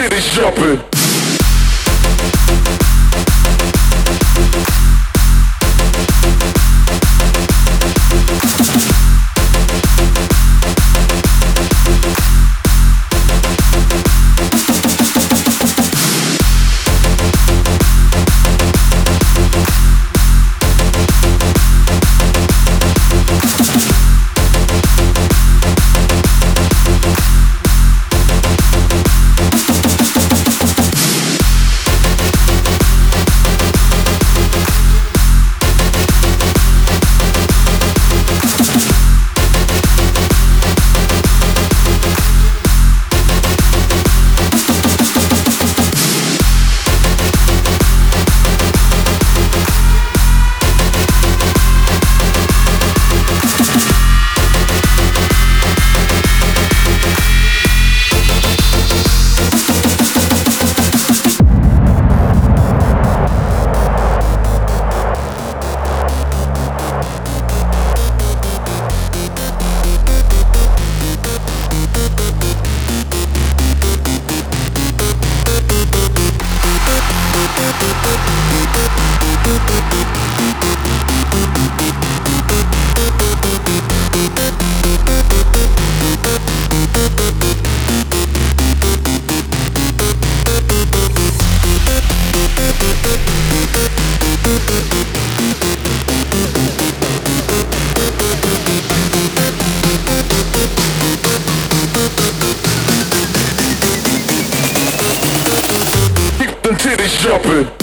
titties jumping. Jumping.